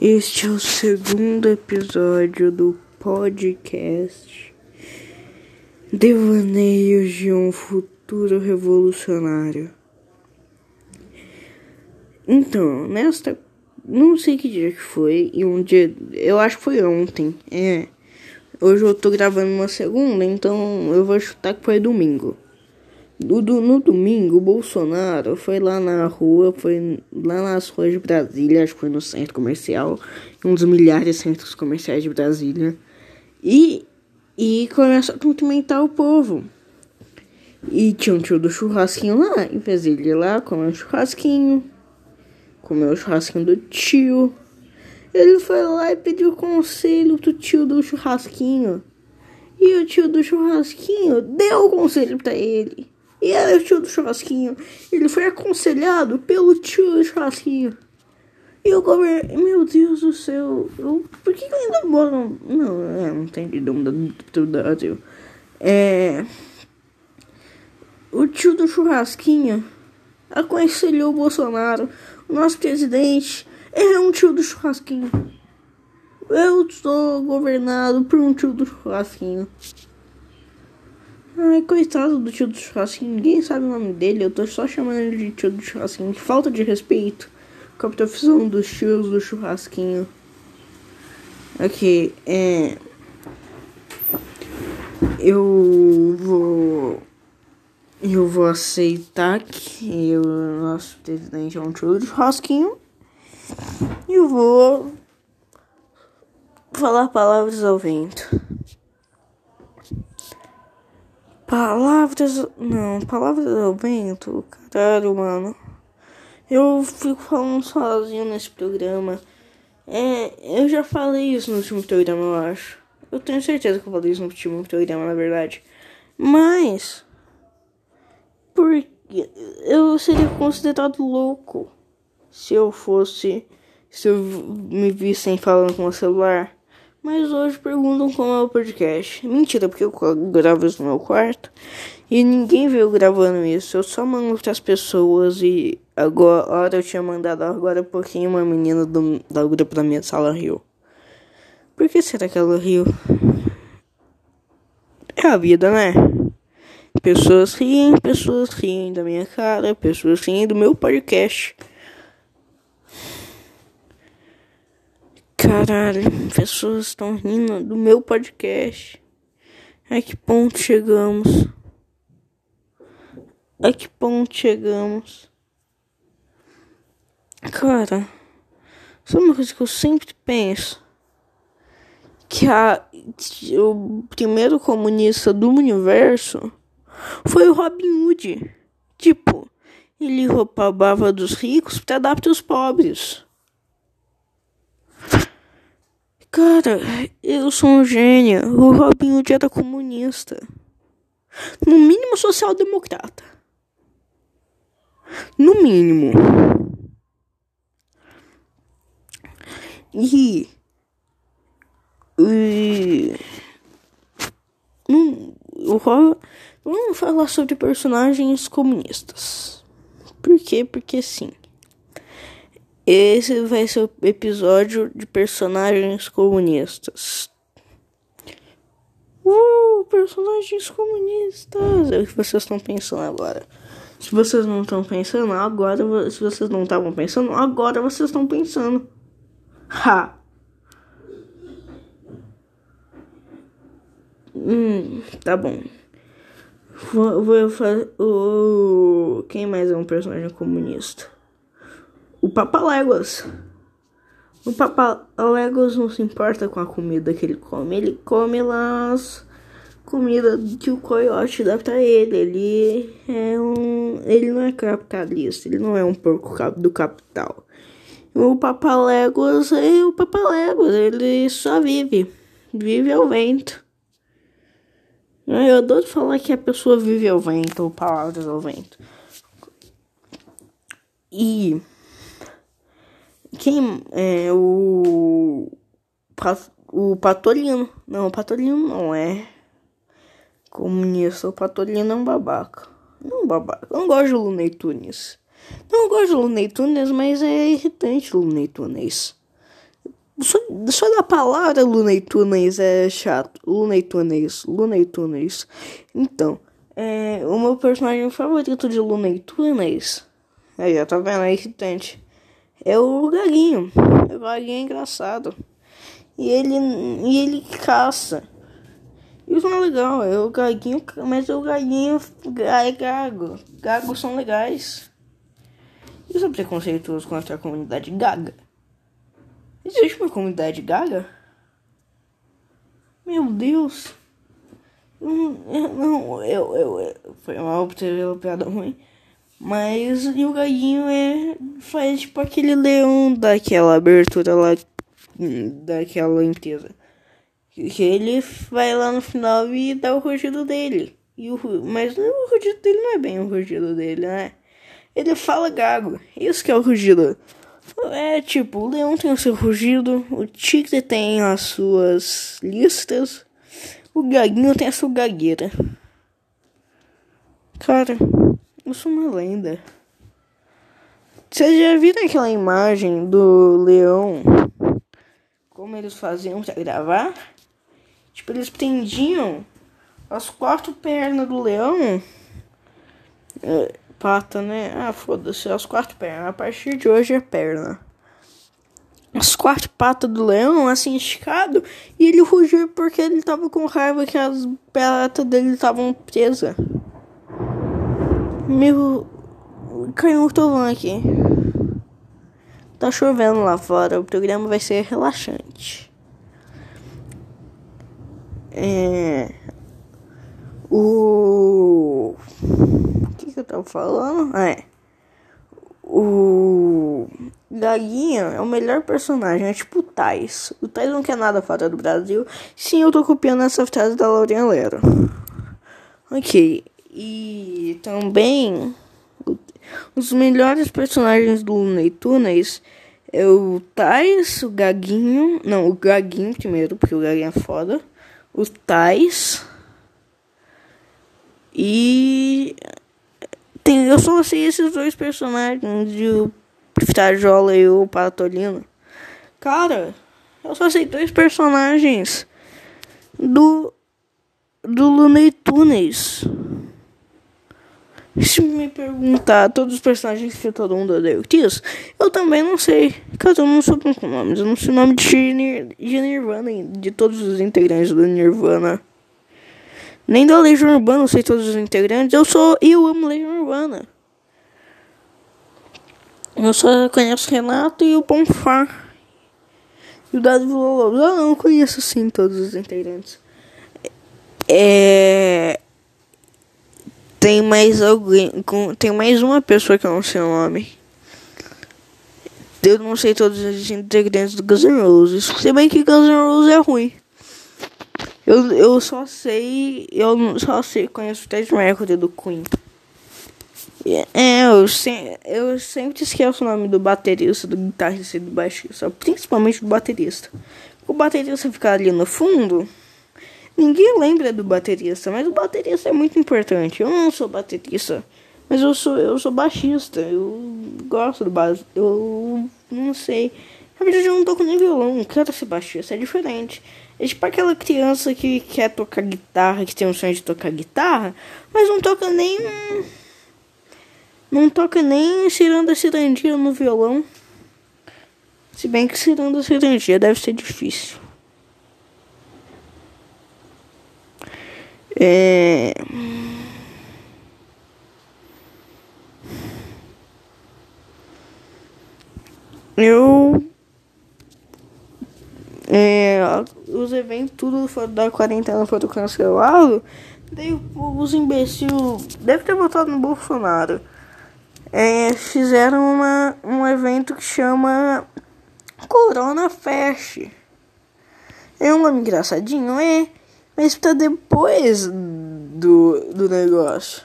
Este é o segundo episódio do podcast Devaneios de um Futuro Revolucionário. Então, nesta. Não sei que dia que foi, e um dia. Eu acho que foi ontem. É. Hoje eu tô gravando uma segunda, então eu vou chutar que foi domingo. No, no domingo, o Bolsonaro foi lá na rua, foi lá nas ruas de Brasília, acho que foi no centro comercial, um dos milhares de centros comerciais de Brasília, e, e começou a cumprimentar o povo. E tinha um tio do churrasquinho lá, vez de ele ir lá comer um churrasquinho, comer o churrasquinho do tio, ele foi lá e pediu conselho pro tio do churrasquinho. E o tio do churrasquinho deu o conselho para ele. E era o tio do churrasquinho. Ele foi aconselhado pelo tio do churrasquinho. E o governo. Meu Deus do céu. Eu, por que, que eu ainda moro. Não, não tem do Brasil. É. O tio do churrasquinho aconselhou o Bolsonaro. O nosso presidente é um tio do churrasquinho. Eu sou governado por um tio do churrasquinho. Ai, coitado do tio do churrasquinho, ninguém sabe o nome dele, eu tô só chamando ele de tio do churrasquinho. Falta de respeito com a profissão dos tios do churrasquinho. Ok, é. Eu vou. Eu vou aceitar que o nosso presidente é um tio do churrasquinho. E eu vou. Falar palavras ao vento. Palavras. Não, palavras ao vento. Caralho, mano. Eu fico falando sozinho nesse programa. É, eu já falei isso no último programa, eu acho. Eu tenho certeza que eu falei isso no último programa, na verdade. Mas. Porque eu seria considerado louco se eu fosse. Se eu me vissem falando com o celular. Mas hoje perguntam como é o podcast. Mentira, porque eu gravo isso no meu quarto e ninguém veio gravando isso. Eu só mando as pessoas e agora eu tinha mandado agora um pouquinho uma menina do, da grupo da minha sala riu. Por que será que ela riu? É a vida, né? Pessoas riem, pessoas riem da minha cara, pessoas riem do meu podcast. Caralho, pessoas estão rindo do meu podcast. A que ponto chegamos? A que ponto chegamos? Cara, sabe uma coisa que eu sempre penso? Que a, o primeiro comunista do universo foi o Robin Hood. Tipo, ele roubava dos ricos para dar para os pobres. Cara, eu sou um gênio. O Robin Hood era comunista. No mínimo social-democrata. No mínimo. E. e um, o Vamos falar sobre personagens comunistas. Por quê? Porque sim. Esse vai ser o episódio de personagens comunistas. Uh, personagens comunistas! É o que vocês estão pensando agora. Se vocês não estão pensando agora, se vocês não estavam pensando, agora vocês estão pensando. Ha! Hum, tá bom. Vou, vou fazer. O. Quem mais é um personagem comunista? O Papaléguas. O Papaléguas não se importa com a comida que ele come, ele come as comidas que o coiote dá pra ele. Ele é um. Ele não é capitalista, ele não é um porco do capital. O Papaléguas é o Papaléguas, ele só vive. Vive ao vento. Eu adoro falar que a pessoa vive ao vento, ou palavras ao vento. E quem é o. O Patolino. Não, o Patolino não é comunista. O Patolino é um babaca. Não babaca. Eu não gosto de Tunes. Não gosto de Tunes, mas é irritante o Looney Tunes. Só, só da palavra Tunes é chato. Looney Tunes. Então, é, o meu personagem favorito de Tunes. Aí, ó, tá vendo? É irritante. É o Gaguinho. O Gaguinho é engraçado. E ele, e ele caça. Isso não é legal, é o gaguinho, mas o gaguinho é gago. Gagos são legais. Isso é preconceituoso contra a comunidade gaga. Existe uma comunidade gaga? Meu Deus. Não, eu, eu, eu foi uma piada ruim. Mas e o gaguinho é faz tipo aquele leão daquela abertura lá daquela empresa. Que ele vai lá no final e dá o rugido dele. E o, mas o rugido dele não é bem o rugido dele, né? Ele fala gago. Isso que é o rugido. É tipo, o leão tem o seu rugido, o tigre tem as suas listas, o gaguinho tem a sua gagueira. Cara, eu sou uma lenda. Vocês já viram aquela imagem do leão? Como eles faziam pra gravar? Tipo, eles prendiam as quatro pernas do leão. É, pata, né? Ah, foda-se, as quatro pernas. A partir de hoje é perna. As quatro patas do leão, assim, esticado. E ele rugiu porque ele tava com raiva que as patas dele estavam presas. Meu. Caiu um tovão aqui. Tá chovendo lá fora. O programa vai ser relaxante. É, o. O que, que eu tava falando? Ah, é. O. Gaguinha é o melhor personagem, é tipo o Tais. O Tais não quer nada fora do Brasil. Sim, eu tô copiando essa frase da Laurinha Lero. Ok. E também. Os melhores personagens do Looney Tunes é o Tais, o Gaguinho. Não, o Gaguinho primeiro, porque o Gaguinho é foda o Tais. E tem, eu só sei esses dois personagens, de o Pitajola e o Patolino. Cara, eu só sei dois personagens do do Looney Tunes. Se me perguntar todos os personagens que todo mundo odeia o Kiss, eu também não sei. Caso eu não sou com nomes. Eu não sei o nome de, Nir de Nirvana, de todos os integrantes do Nirvana. Nem da Legião Urbana eu sei todos os integrantes. Eu sou. Eu amo Legião Urbana. Eu só conheço Renato e o Bonfar. E o Dado Lobos. Eu não conheço sim todos os integrantes. É tem mais alguém, com, tem mais uma pessoa que eu não sei o nome. Eu não sei todos os integrantes do Guns N' Roses. Se bem que Guns N' Roses é ruim. Eu, eu só sei. Eu só sei. Conheço o Ted Mercury do Queen. É, eu, se, eu sempre esqueço o nome do baterista, do guitarrista e do baixista. Principalmente do baterista. O baterista ficar ali no fundo. Ninguém lembra do baterista, mas o baterista é muito importante. Eu não sou baterista, mas eu sou eu sou baixista. Eu gosto do baixo. Eu não sei. Na verdade, eu não toco nem violão. Quero ser baixista, é diferente. É tipo aquela criança que quer tocar guitarra, que tem um sonho de tocar guitarra, mas não toca nem. Não toca nem ciranda cirandinha no violão. Se bem que ciranda cirandinha deve ser difícil. É... Eu. É, os eventos tudo da quarentena foram cancelados. Daí os imbecil deve ter votado no Bolsonaro. É, fizeram uma, um evento que chama Corona Fest. É um nome engraçadinho, é? Mas pra depois do, do negócio.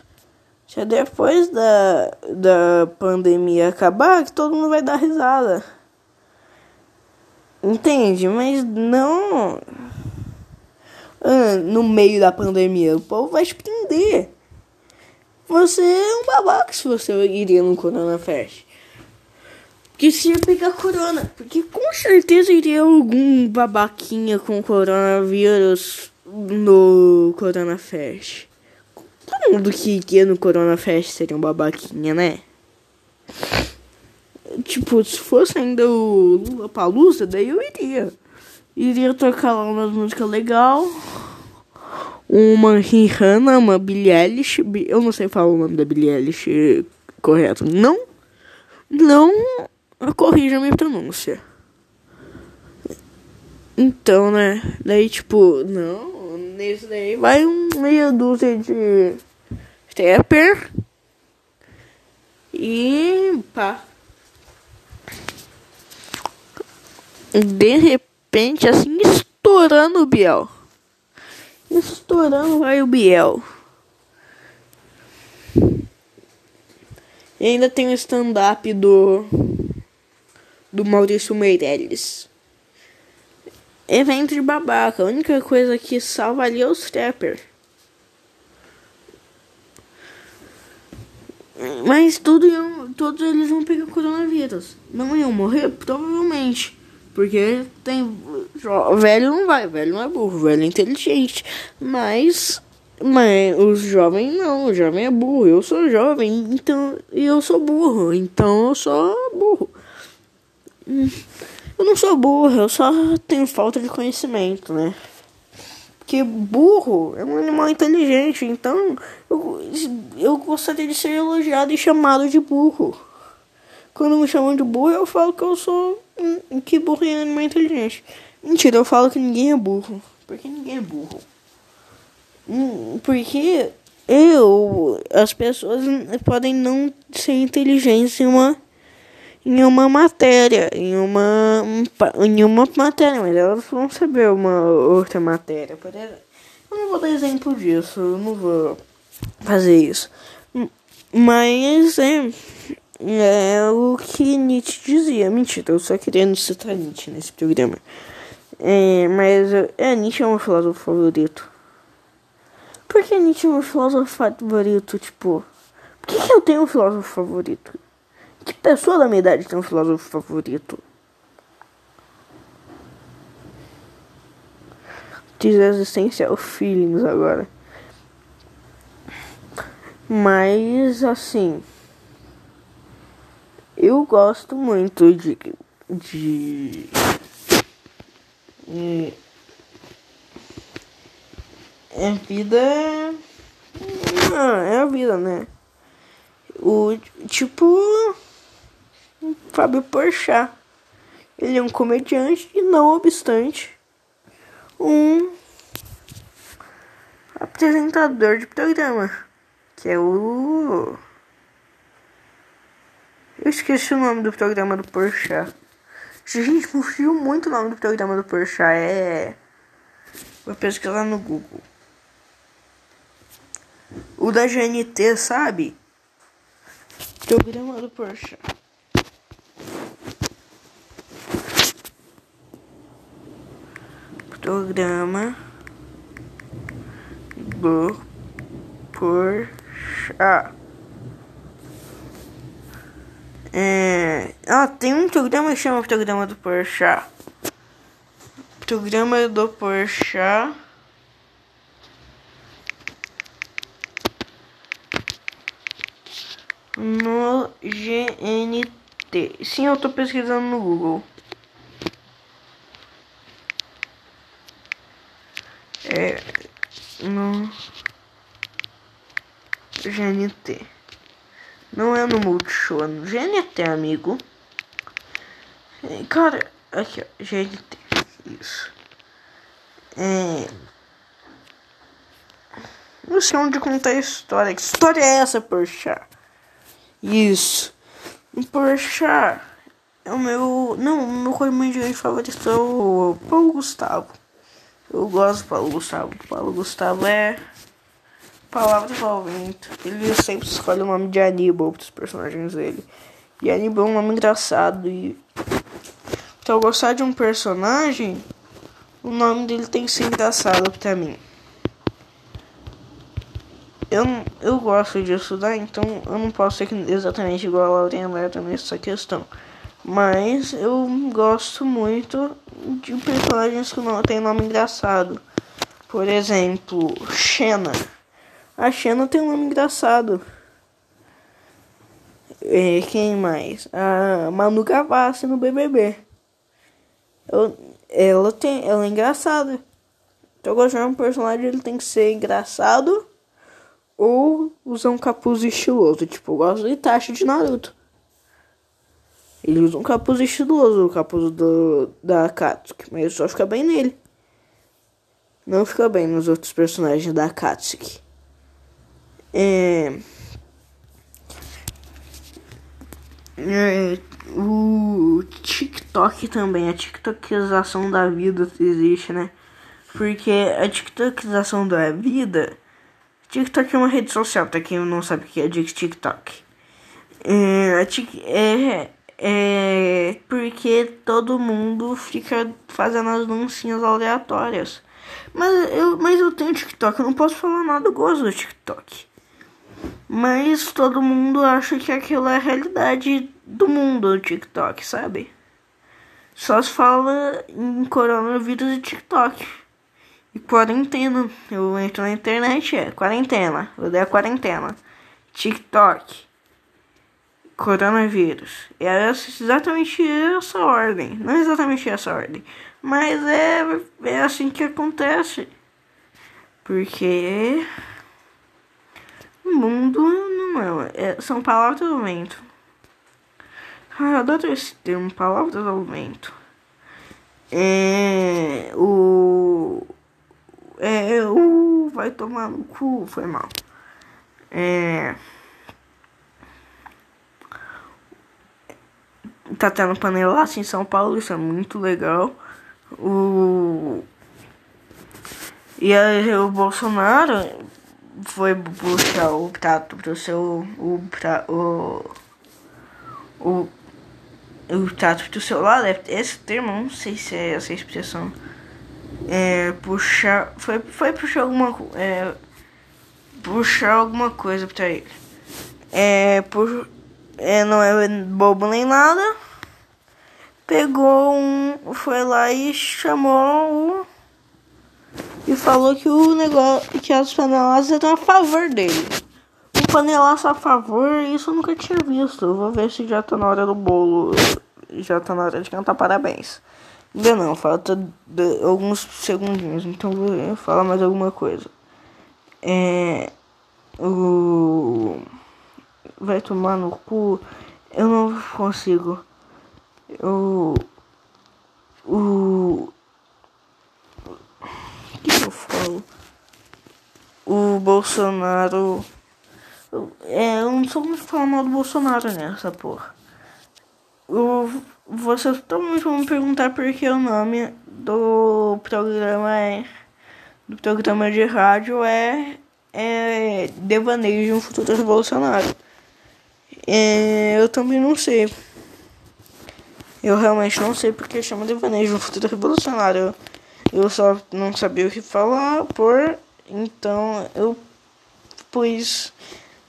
Já depois da, da pandemia acabar, que todo mundo vai dar risada. Entende? Mas não. Ah, no meio da pandemia, o povo vai te prender. Você é um babaca se você iria no Corona Fest. que se ia pegar corona. Porque com certeza iria algum babaquinha com coronavírus no Corona Fest. Todo mundo que iria no Corona Fest seria um babaquinha, né? Tipo, se fosse ainda o Lula Palusa, daí eu iria. Iria tocar lá umas músicas legal. Uma Rihanna, uma Billie Eilish. Eu não sei falar o nome da Billie Eilish correto. Não. Não corrija minha pronúncia. Então, né? Daí, tipo, não. Nesse daí vai um meia dúzia de stepper. E pá. De repente, assim, estourando o Biel. Estourando vai o Biel. E ainda tem o stand-up do. Do Maurício Meirelles. Evento de babaca. A única coisa que salva ali é os trapper. Mas tudo iam, todos eles vão pegar coronavírus. Não iam morrer? Provavelmente. Porque tem. Velho não vai, velho não é burro, velho é inteligente. Mas. Mas os jovens não, o jovem é burro. Eu sou jovem, então. E eu sou burro, então eu sou burro. Eu não sou burro, eu só tenho falta de conhecimento, né? Porque burro é um animal inteligente, então eu, eu gostaria de ser elogiado e chamado de burro. Quando me chamam de burro, eu falo que eu sou. que burro é um animal inteligente. Mentira, eu falo que ninguém é burro. Porque ninguém é burro. Hum, porque eu. As pessoas podem não ser inteligentes em uma em uma matéria, em uma, em uma matéria, mas elas vão saber uma outra matéria. Por exemplo, eu não vou dar exemplo disso, eu não vou fazer isso. Mas é, é o que Nietzsche dizia. Mentira, eu só querendo citar Nietzsche nesse programa. É, mas é, Nietzsche é meu filósofo favorito. Por que Nietzsche é meu filósofo favorito? Tipo, por que, que eu tenho um filósofo favorito? Que pessoa da minha idade tem um filósofo favorito? Diz existencial feelings agora. Mas assim. Eu gosto muito de. de. é vida. É a vida, né? O tipo. Fábio Porchat. Ele é um comediante e, não obstante, um apresentador de programa, que é o... Eu esqueci o nome do programa do Porchat. Gente, fugiu muito o nome do programa do Porchat. É... Vou pesquisar no Google. O da GNT, sabe? Programa do Porchat. Programa do Porsche. É, ah, tem um programa que chama Programa do Porsche. Programa do Porsche. No GNT. Sim, eu tô pesquisando no Google. É no GNT. Não é no Multishow, é no GNT, amigo. Cara, aqui ó, GNT. Isso. É. Não sei onde contar a história. Que história é essa, Porsche? Isso. Porsche é o meu. Não, meu comediante favorito é o Paulo Gustavo. Eu gosto do Paulo Gustavo. O Paulo Gustavo é palavras ao vento. Ele sempre escolhe o nome de Aníbal para os personagens dele. E Aníbal é um nome engraçado. E então, gostar de um personagem, o nome dele tem que ser engraçado pra mim. Eu, eu gosto de estudar, então eu não posso ser exatamente igual a Laurinha Neto nessa questão. Mas eu gosto muito de personagens que não têm nome engraçado. Por exemplo, Xena. A Xena tem um nome engraçado. É, quem mais? A Manu Gavassi no BBB. Eu, ela tem, ela é engraçada. Então gosto de um personagem, ele tem que ser engraçado ou usar um capuz estiloso. Tipo, eu gosto de Itachi de Naruto. Ele usa um capuz estiloso, o capuz do, da Katsuki, mas só fica bem nele. Não fica bem nos outros personagens da Katsuki. É... É, o TikTok também, a TikTokização da vida existe, né? Porque a TikTokização da vida. TikTok é uma rede social, pra quem não sabe o que é TikTok. É, a tic, é, é porque todo mundo fica fazendo as dancinhas aleatórias. Mas eu, mas eu tenho TikTok, eu não posso falar nada, eu gosto do TikTok. Mas todo mundo acha que aquilo é a realidade do mundo, o TikTok, sabe? Só se fala em coronavírus e TikTok. E quarentena. Eu entro na internet, é quarentena. Eu dei a quarentena. TikTok coronavírus. É exatamente essa ordem. Não exatamente essa ordem. Mas é, é assim que acontece. Porque o mundo não é. é são palavras do vento. Ah, eu adoro esse termo, palavras do vento. É. O. É. O. Vai tomar no cu, foi mal. É. tá tendo panelaço em São Paulo, isso é muito legal. O e aí o Bolsonaro foi buscar o prato pro seu o pra, o o o prato pro seu lado, é esse termo, não sei se é essa expressão. É puxar, foi foi puxar alguma é puxar alguma coisa para ele. É por é, não é bobo nem nada pegou um. Foi lá e chamou o. E falou que o negócio. Que as panelaças eram a favor dele. Um panelaço a favor, isso eu nunca tinha visto. Vou ver se já tá na hora do bolo. Já tá na hora de cantar parabéns. Ainda não, falta alguns segundinhos, então vou falar mais alguma coisa. É. O. Vai tomar no cu. Eu não consigo o o que eu falo? O Bolsonaro é eu não sou muito falar mal do Bolsonaro nessa porra. O, vocês totalmente vão me perguntar por que o nome do programa é do programa de rádio é é Devaneio de um futuro revolucionário é, eu também não sei eu realmente não sei porque chama Devaneio um futuro revolucionário. Eu só não sabia o que falar por. Então eu pus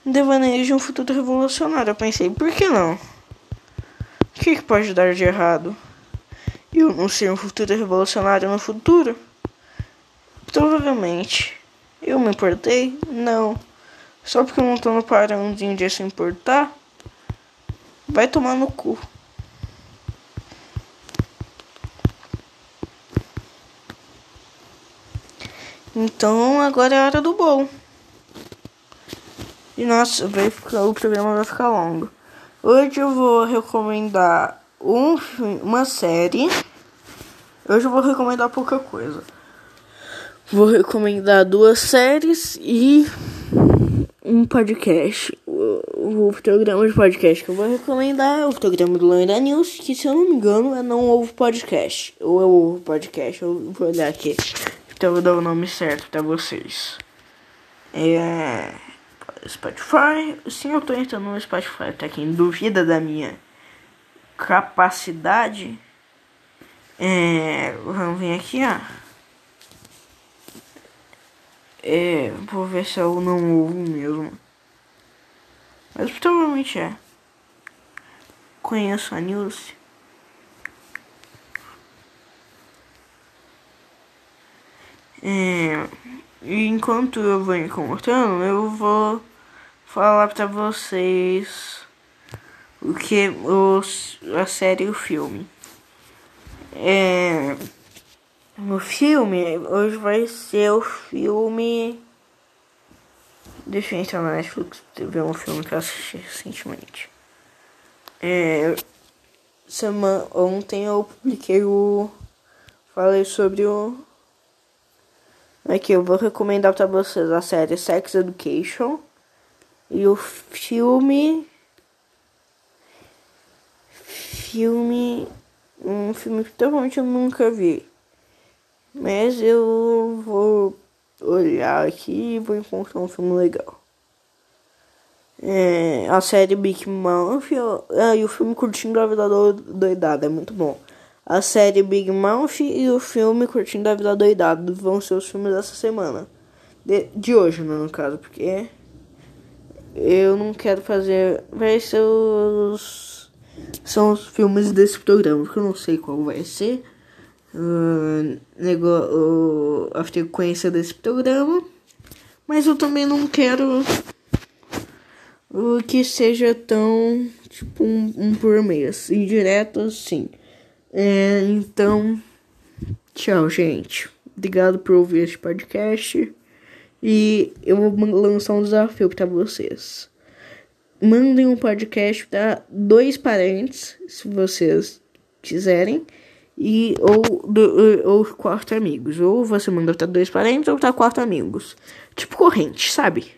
de um futuro revolucionário. Eu pensei, por que não? O que, que pode dar de errado? Eu não ser um futuro revolucionário no futuro? Provavelmente. Eu me importei? Não. Só porque eu não tô no parãozinho de se importar? Vai tomar no cu. Então agora é a hora do bolo. E nossa, vai ficar, o programa vai ficar longo. Hoje eu vou recomendar um, uma série. Hoje eu vou recomendar pouca coisa. Vou recomendar duas séries e um podcast. O, o programa de podcast que eu vou recomendar é o programa do Landa News, que se eu não me engano é Não Ovo Podcast. Ou é Ovo Podcast, eu vou olhar aqui. Eu vou dar o nome certo pra vocês. É. Spotify. Sim, eu tô entrando no Spotify. Pra quem duvida da minha capacidade. É. Vamos vir aqui, ó. É. Vou ver se eu não ouvo mesmo. Mas provavelmente é. Conheço a Nilce. É, e enquanto eu vou encontrando, eu vou falar pra vocês o que os, a série e o filme. É, o filme, hoje vai ser o filme. Deixa eu entrar na Netflix ver um filme que eu assisti recentemente. É, semana, ontem eu publiquei o. Falei sobre o. Aqui eu vou recomendar pra vocês a série Sex Education e o filme. Filme. Um filme que provavelmente eu nunca vi. Mas eu vou olhar aqui e vou encontrar um filme legal. É, a série Big Mouth ah, e o filme Curtindo a Vida Doidada é muito bom. A série Big Mouth e o filme Curtindo a Vida Doidada vão ser os filmes dessa semana. De, de hoje, né, no caso, porque eu não quero fazer. Vai ser os. São os filmes desse programa, porque eu não sei qual vai ser. Uh, nego, uh, a frequência desse programa. Mas eu também não quero uh, que seja tão tipo um, um por mês. Indireto, sim. É, então, tchau, gente. Obrigado por ouvir este podcast. E eu vou lançar um desafio para vocês. Mandem um podcast para dois parentes, se vocês quiserem, e ou, do, ou quatro amigos. Ou você manda para dois parentes ou para quatro amigos. Tipo corrente, sabe?